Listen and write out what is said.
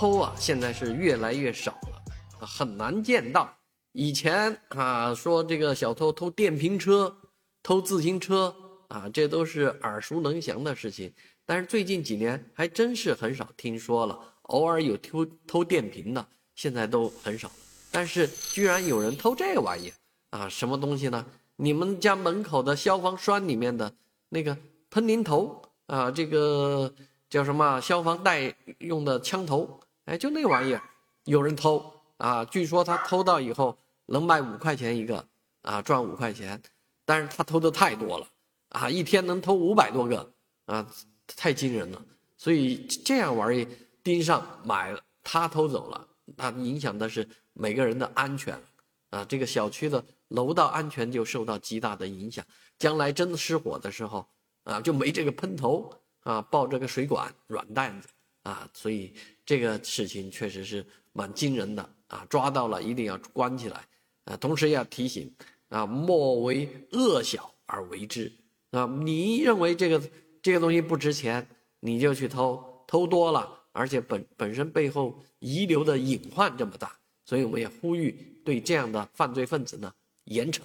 偷啊，现在是越来越少了，很难见到。以前啊，说这个小偷偷电瓶车、偷自行车啊，这都是耳熟能详的事情。但是最近几年还真是很少听说了，偶尔有偷偷电瓶的，现在都很少。但是居然有人偷这玩意啊，什么东西呢？你们家门口的消防栓里面的那个喷淋头啊，这个叫什么消防带用的枪头？哎，就那玩意儿，有人偷。啊，据说他偷到以后能卖五块钱一个，啊，赚五块钱，但是他偷的太多了，啊，一天能偷五百多个，啊，太惊人了。所以这样玩意儿盯上买了，他偷走了，那影响的是每个人的安全，啊，这个小区的楼道安全就受到极大的影响。将来真的失火的时候，啊，就没这个喷头，啊，抱这个水管软担子，啊，所以这个事情确实是蛮惊人的。啊，抓到了一定要关起来，啊，同时要提醒，啊，莫为恶小而为之，啊，你认为这个这个东西不值钱，你就去偷，偷多了，而且本本身背后遗留的隐患这么大，所以我们也呼吁对这样的犯罪分子呢严惩。